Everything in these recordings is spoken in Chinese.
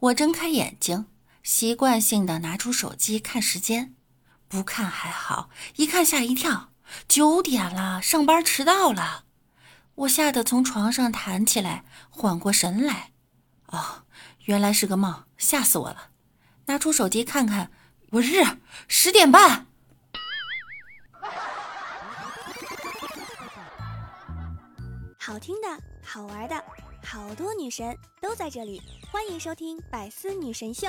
我睁开眼睛，习惯性的拿出手机看时间，不看还好，一看吓一跳，九点了，上班迟到了。我吓得从床上弹起来，缓过神来，哦，原来是个梦，吓死我了。拿出手机看看，我日，十点半。好听的，好玩的，好多女神都在这里，欢迎收听百思女神秀。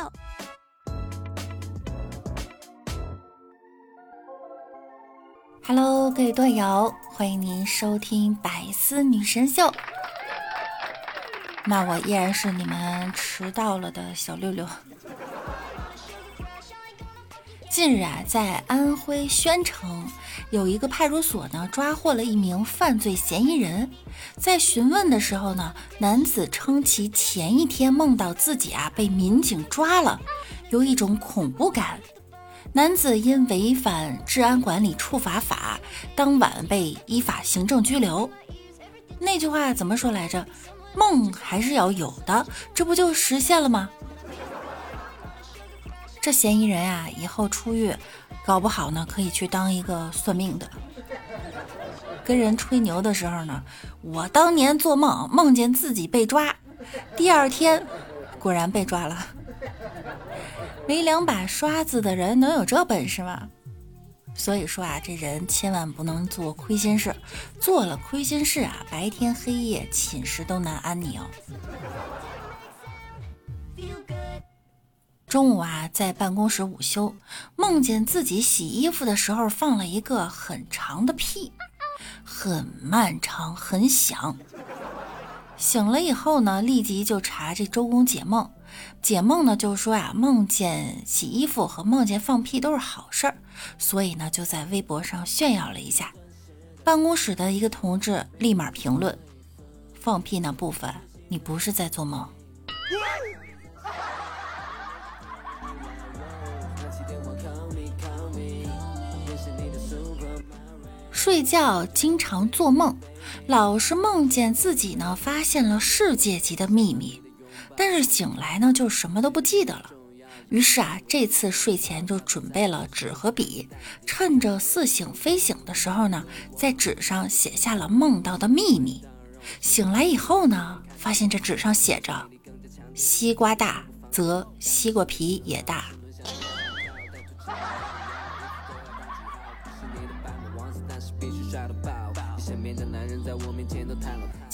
Hello，各位队友，欢迎您收听百思女神秀。那我依然是你们迟到了的小六六。近日啊，在安徽宣城有一个派出所呢，抓获了一名犯罪嫌疑人。在询问的时候呢，男子称其前一天梦到自己啊被民警抓了，有一种恐怖感。男子因违反治安管理处罚法，当晚被依法行政拘留。那句话怎么说来着？梦还是要有的，这不就实现了吗？这嫌疑人啊，以后出狱，搞不好呢，可以去当一个算命的。跟人吹牛的时候呢，我当年做梦梦见自己被抓，第二天果然被抓了。没两把刷子的人能有这本事吗？所以说啊，这人千万不能做亏心事，做了亏心事啊，白天黑夜寝食都难安宁。中午啊，在办公室午休，梦见自己洗衣服的时候放了一个很长的屁，很漫长，很响。醒了以后呢，立即就查这周公解梦。解梦呢，就说啊，梦见洗衣服和梦见放屁都是好事儿，所以呢，就在微博上炫耀了一下。办公室的一个同志立马评论：放屁那部分，你不是在做梦。睡觉经常做梦，老是梦见自己呢发现了世界级的秘密。但是醒来呢，就什么都不记得了。于是啊，这次睡前就准备了纸和笔，趁着似醒非醒的时候呢，在纸上写下了梦到的秘密。醒来以后呢，发现这纸上写着：“西瓜大，则西瓜皮也大。”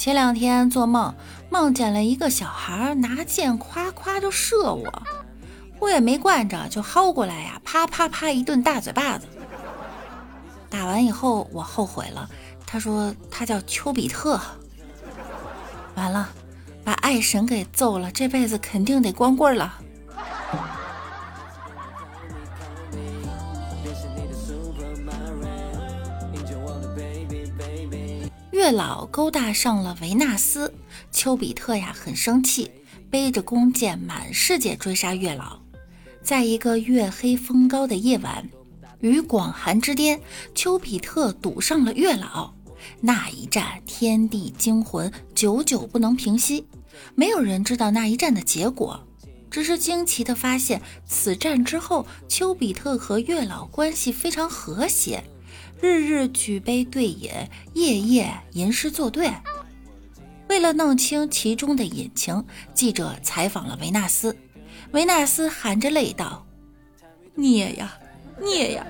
前两天做梦，梦见了一个小孩拿剑夸夸就射我，我也没惯着，就薅过来呀，啪啪啪一顿大嘴巴子。打完以后我后悔了，他说他叫丘比特。完了，把爱神给揍了，这辈子肯定得光棍了。月老勾搭上了维纳斯，丘比特呀很生气，背着弓箭满世界追杀月老。在一个月黑风高的夜晚，于广寒之巅，丘比特堵上了月老。那一战天地惊魂，久久不能平息。没有人知道那一战的结果，只是惊奇地发现，此战之后，丘比特和月老关系非常和谐。日日举杯对饮，夜夜吟诗作对。为了弄清其中的隐情，记者采访了维纳斯。维纳斯含着泪道：“孽呀，孽呀！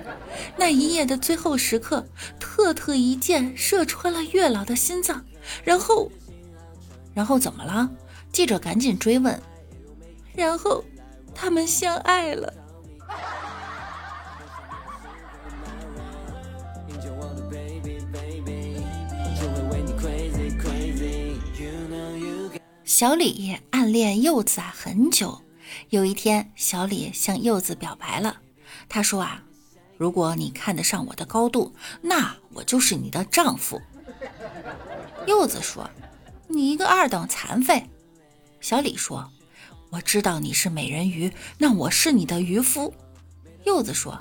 那一夜的最后时刻，特特一箭射穿了月老的心脏，然后，然后怎么了？”记者赶紧追问：“然后，他们相爱了。”小李暗恋柚子啊很久，有一天，小李向柚子表白了。他说啊，如果你看得上我的高度，那我就是你的丈夫。柚子说，你一个二等残废。小李说，我知道你是美人鱼，那我是你的渔夫。柚子说，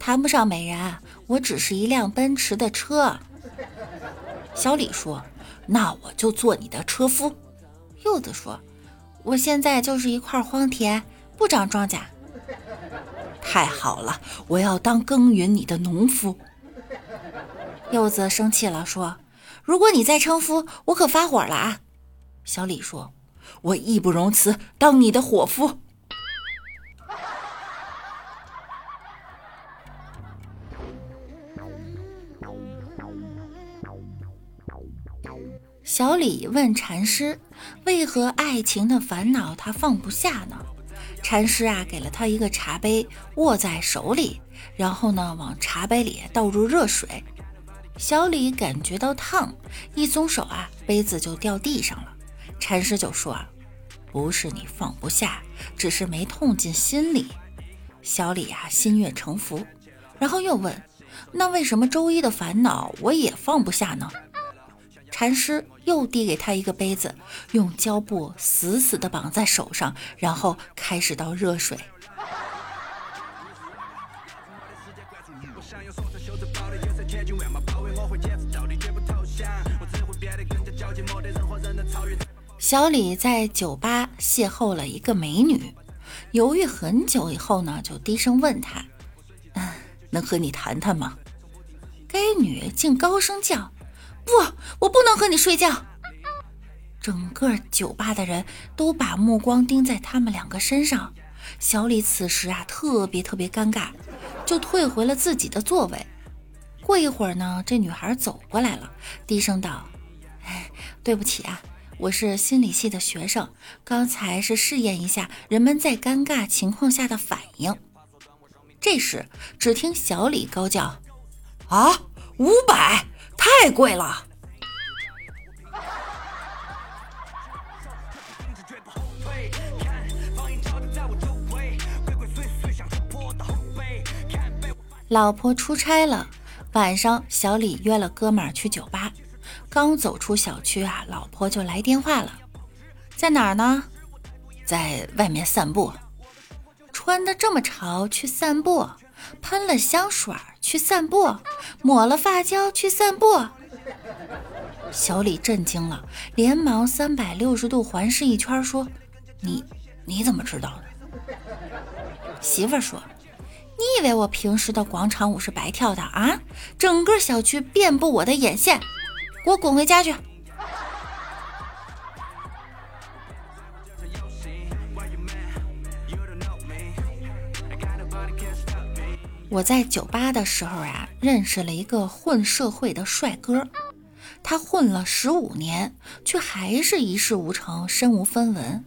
谈不上美人，我只是一辆奔驰的车。小李说，那我就做你的车夫。柚子说：“我现在就是一块荒田，不长庄稼。太好了，我要当耕耘你的农夫。柚子生气了，说：“如果你再称夫，我可发火了啊！”小李说：“我义不容辞，当你的伙夫。”小李问禅师：“为何爱情的烦恼他放不下呢？”禅师啊，给了他一个茶杯，握在手里，然后呢，往茶杯里倒入热水。小李感觉到烫，一松手啊，杯子就掉地上了。禅师就说：“不是你放不下，只是没痛进心里。”小李啊，心悦诚服，然后又问：“那为什么周一的烦恼我也放不下呢？”禅师又递给他一个杯子，用胶布死死地绑在手上，然后开始倒热水。小李在酒吧邂逅了一个美女，犹豫很久以后呢，就低声问他：“嗯，能和你谈谈吗？”该女竟高声叫：“不，我不能和你睡觉！”整个酒吧的人都把目光盯在他们两个身上。小李此时啊，特别特别尴尬，就退回了自己的座位。过一会儿呢，这女孩走过来了，低声道：“哎，对不起啊。”我是心理系的学生，刚才是试验一下人们在尴尬情况下的反应。这时，只听小李高叫：“啊，五百，太贵了！”老婆出差了，晚上小李约了哥们儿去酒吧。刚走出小区啊，老婆就来电话了，在哪儿呢？在外面散步。穿的这么潮去散步，喷了香水去散步，抹了发胶去散步。小李震惊了，连忙三百六十度环视一圈，说：“你你怎么知道的？”媳妇儿说：“你以为我平时的广场舞是白跳的啊？整个小区遍布我的眼线。”给我滚回家去！我在酒吧的时候啊，认识了一个混社会的帅哥。他混了十五年，却还是一事无成，身无分文。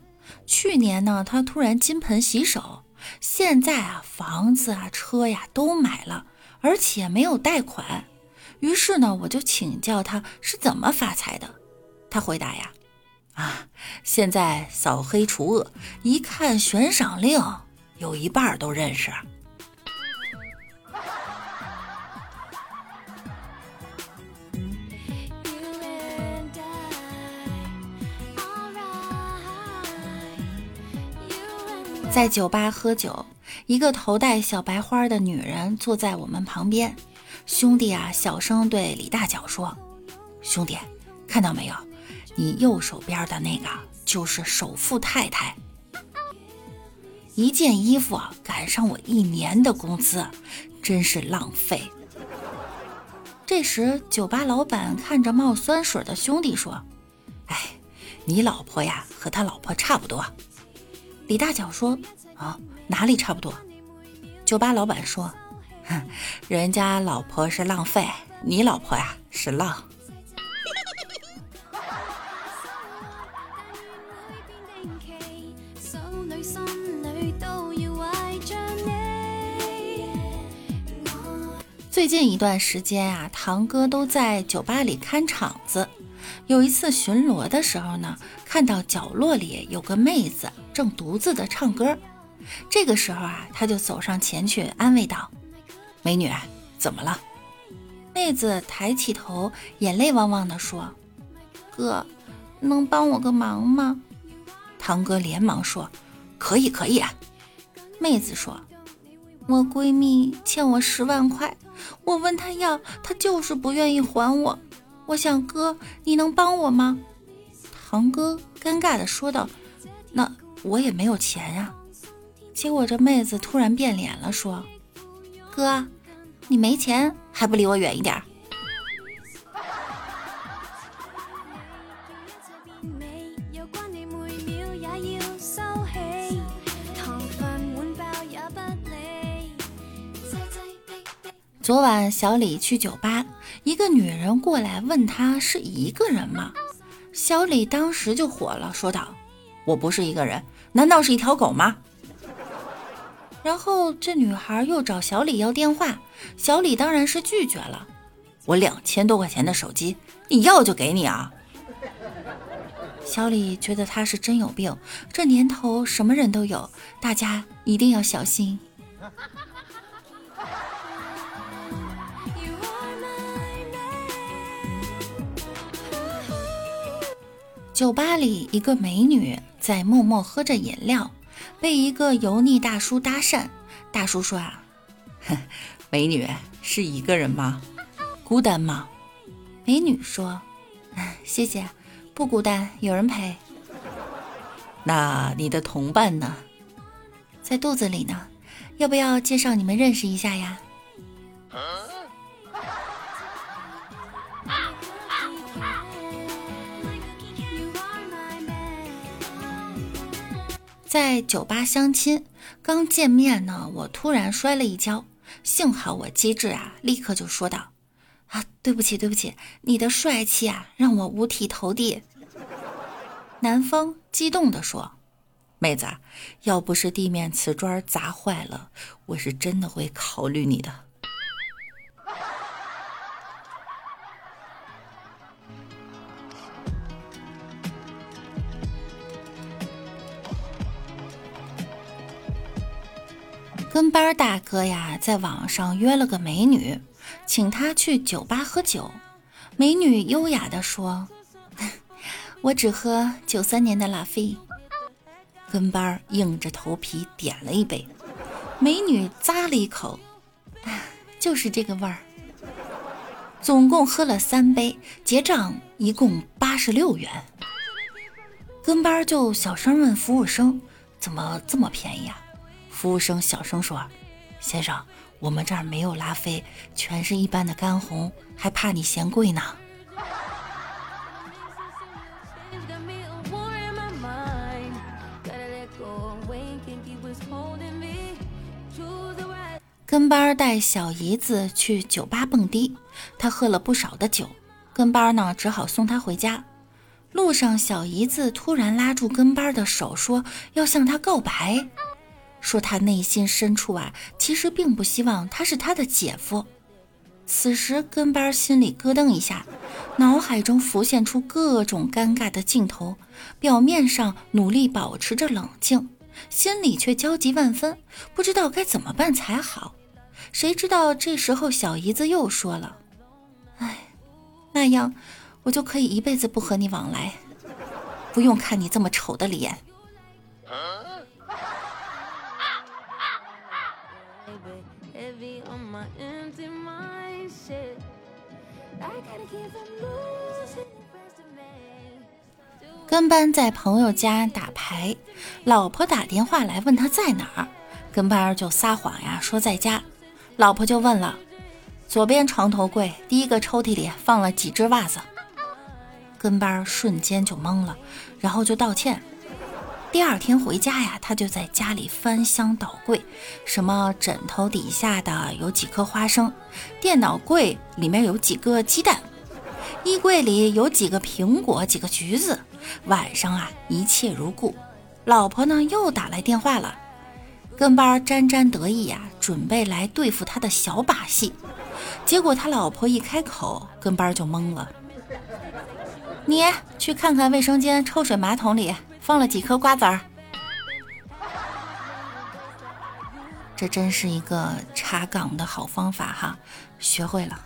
去年呢，他突然金盆洗手，现在啊，房子啊、车呀都买了，而且没有贷款。于是呢，我就请教他是怎么发财的。他回答呀：“啊，现在扫黑除恶，一看悬赏令，有一半都认识。”在酒吧喝酒，一个头戴小白花的女人坐在我们旁边。兄弟啊，小声对李大脚说：“兄弟，看到没有？你右手边的那个就是首富太太。一件衣服赶上我一年的工资，真是浪费。”这时，酒吧老板看着冒酸水的兄弟说：“哎，你老婆呀，和他老婆差不多。”李大脚说：“啊，哪里差不多？”酒吧老板说。哼，人家老婆是浪费，你老婆呀是浪。最近一段时间啊，堂哥都在酒吧里看场子。有一次巡逻的时候呢，看到角落里有个妹子正独自的唱歌。这个时候啊，他就走上前去安慰道。美女，怎么了？妹子抬起头，眼泪汪汪的说：“哥，能帮我个忙吗？”堂哥连忙说：“可以，可以。”啊妹子说：“我闺蜜欠我十万块，我问她要，她就是不愿意还我。我想哥，你能帮我吗？”堂哥尴尬的说道：“那我也没有钱呀。结果这妹子突然变脸了，说：“哥，你没钱还不离我远一点？”昨晚小李去酒吧，一个女人过来问他是一个人吗？小李当时就火了，说道：“我不是一个人，难道是一条狗吗？”然后这女孩又找小李要电话，小李当然是拒绝了。我两千多块钱的手机，你要就给你啊！小李觉得他是真有病，这年头什么人都有，大家一定要小心。酒吧里，一个美女在默默喝着饮料，被一个油腻大叔搭讪。大叔说：“啊，美女是一个人吗？孤单吗？”美女说：“ 谢谢，不孤单，有人陪。”那你的同伴呢？在肚子里呢，要不要介绍你们认识一下呀？在酒吧相亲，刚见面呢，我突然摔了一跤，幸好我机智啊，立刻就说道：“啊，对不起，对不起，你的帅气啊，让我五体投地。”男方激动地说：“妹子，要不是地面瓷砖砸坏了，我是真的会考虑你的。”跟班大哥呀，在网上约了个美女，请她去酒吧喝酒。美女优雅地说：“ 我只喝九三年的拉菲。”跟班硬着头皮点了一杯，美女咂了一口，就是这个味儿。总共喝了三杯，结账一共八十六元。跟班就小声问服务生：“怎么这么便宜啊？”服务生小声说：“先生，我们这儿没有拉菲，全是一般的干红，还怕你嫌贵呢。”跟班带小姨子去酒吧蹦迪，他喝了不少的酒，跟班呢只好送他回家。路上，小姨子突然拉住跟班的手，说要向他告白。说他内心深处啊，其实并不希望他是他的姐夫。此时跟班心里咯噔一下，脑海中浮现出各种尴尬的镜头，表面上努力保持着冷静，心里却焦急万分，不知道该怎么办才好。谁知道这时候小姨子又说了：“哎，那样我就可以一辈子不和你往来，不用看你这么丑的脸。”跟班在朋友家打牌，老婆打电话来问他在哪儿，跟班就撒谎呀，说在家。老婆就问了：“左边床头柜第一个抽屉里放了几只袜子？”跟班瞬间就懵了，然后就道歉。第二天回家呀，他就在家里翻箱倒柜，什么枕头底下的有几颗花生，电脑柜里面有几个鸡蛋，衣柜里有几个苹果、几个橘子。晚上啊，一切如故。老婆呢又打来电话了，跟班沾沾得意呀，准备来对付他的小把戏。结果他老婆一开口，跟班就懵了。你去看看卫生间抽水马桶里。放了几颗瓜子儿，这真是一个查岗的好方法哈，学会了。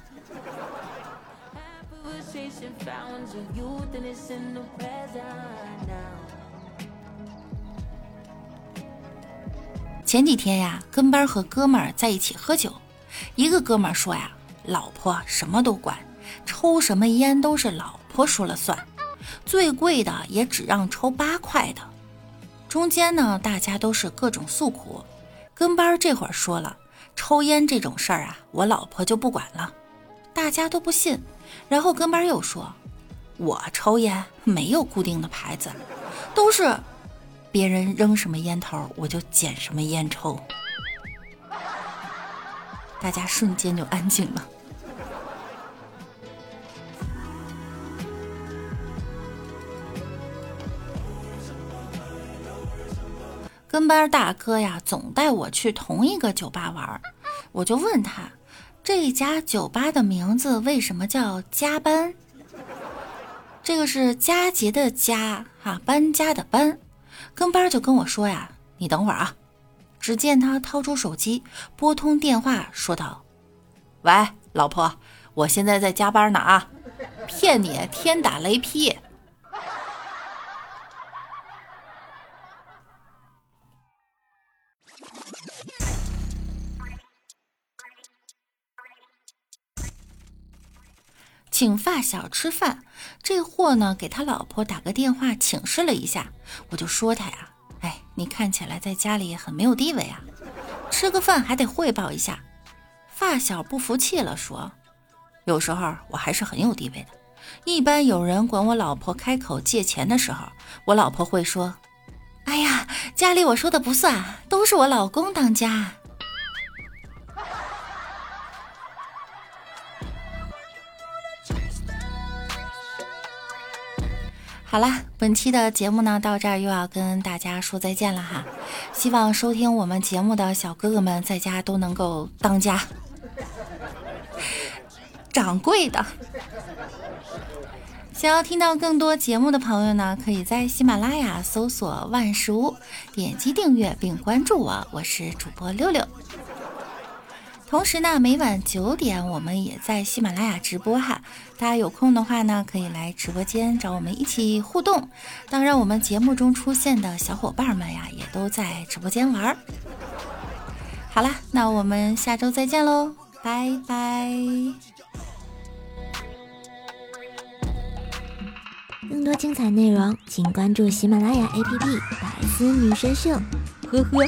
前几天呀，跟班和哥们儿在一起喝酒，一个哥们儿说呀，老婆什么都管，抽什么烟都是老婆说了算。最贵的也只让抽八块的，中间呢，大家都是各种诉苦。跟班这会儿说了，抽烟这种事儿啊，我老婆就不管了。大家都不信。然后跟班又说，我抽烟没有固定的牌子，都是别人扔什么烟头，我就捡什么烟抽。大家瞬间就安静了。跟班大哥呀，总带我去同一个酒吧玩，我就问他，这家酒吧的名字为什么叫加班？这个是佳节的佳，哈，搬家的搬。跟班就跟我说呀，你等会儿啊。只见他掏出手机，拨通电话，说道：“喂，老婆，我现在在加班呢啊，骗你，天打雷劈。”请发小吃饭，这货呢给他老婆打个电话请示了一下，我就说他呀，哎，你看起来在家里很没有地位啊，吃个饭还得汇报一下。发小不服气了，说，有时候我还是很有地位的，一般有人管我老婆开口借钱的时候，我老婆会说，哎呀，家里我说的不算，都是我老公当家。好啦，本期的节目呢，到这儿又要跟大家说再见了哈。希望收听我们节目的小哥哥们在家都能够当家，掌柜的。想要听到更多节目的朋友呢，可以在喜马拉雅搜索“万事屋”，点击订阅并关注我，我是主播六六。同时呢，每晚九点我们也在喜马拉雅直播哈，大家有空的话呢，可以来直播间找我们一起互动。当然，我们节目中出现的小伙伴们呀，也都在直播间玩儿。好啦，那我们下周再见喽，拜拜！更多精彩内容，请关注喜马拉雅 APP《百思女神秀》。呵呵。